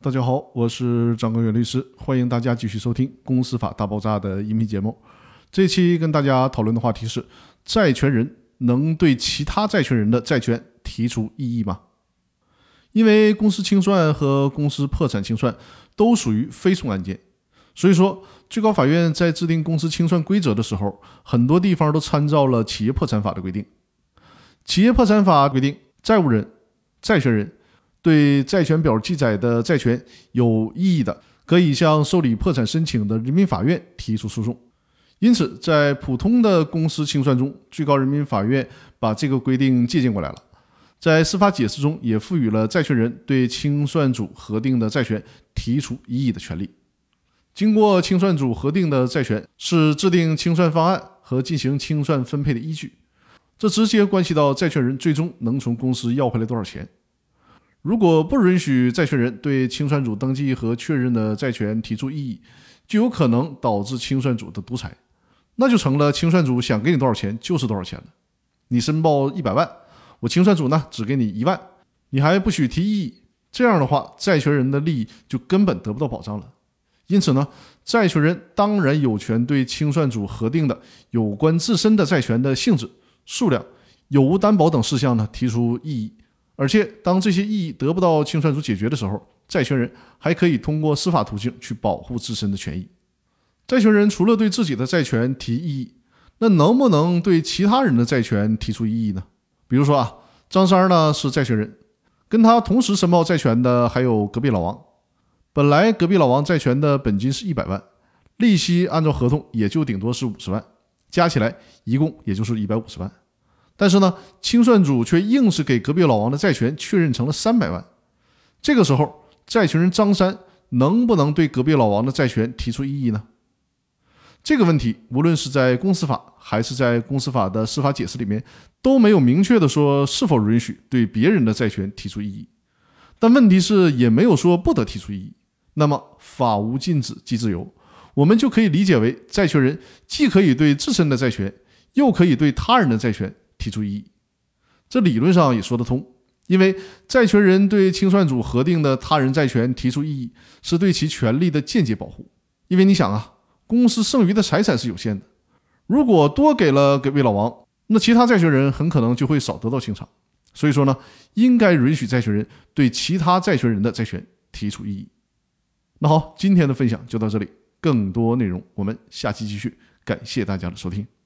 大家好，我是张根源律师，欢迎大家继续收听《公司法大爆炸》的音频节目。这期跟大家讨论的话题是：债权人能对其他债权人的债权提出异议吗？因为公司清算和公司破产清算都属于非讼案件，所以说最高法院在制定公司清算规则的时候，很多地方都参照了企业破产法的规定。企业破产法规定，债务人、债权人对债权表记载的债权有异议的，可以向受理破产申请的人民法院提出诉讼。因此，在普通的公司清算中，最高人民法院把这个规定借鉴过来了。在司法解释中，也赋予了债权人对清算组核定的债权提出异议的权利。经过清算组核定的债权是制定清算方案和进行清算分配的依据，这直接关系到债权人最终能从公司要回来多少钱。如果不允许债权人对清算组登记和确认的债权提出异议，就有可能导致清算组的独裁，那就成了清算组想给你多少钱就是多少钱了。你申报一百万。我清算组呢只给你一万，你还不许提异议，这样的话，债权人的利益就根本得不到保障了。因此呢，债权人当然有权对清算组核定的有关自身的债权的性质、数量、有无担保等事项呢提出异议。而且，当这些异议得不到清算组解决的时候，债权人还可以通过司法途径去保护自身的权益。债权人除了对自己的债权提异议，那能不能对其他人的债权提出异议呢？比如说啊，张三呢是债权人，跟他同时申报债权的还有隔壁老王。本来隔壁老王债权的本金是一百万，利息按照合同也就顶多是五十万，加起来一共也就是一百五十万。但是呢，清算组却硬是给隔壁老王的债权确认成了三百万。这个时候，债权人张三能不能对隔壁老王的债权提出异议呢？这个问题，无论是在公司法还是在公司法的司法解释里面，都没有明确的说是否允许对别人的债权提出异议。但问题是，也没有说不得提出异议。那么，法无禁止即自由，我们就可以理解为，债权人既可以对自身的债权，又可以对他人的债权提出异议。这理论上也说得通，因为债权人对清算组核定的他人债权提出异议，是对其权利的间接保护。因为你想啊。公司剩余的财产是有限的，如果多给了给魏老王，那其他债权人很可能就会少得到清偿。所以说呢，应该允许债权人对其他债权人的债权提出异议。那好，今天的分享就到这里，更多内容我们下期继续。感谢大家的收听。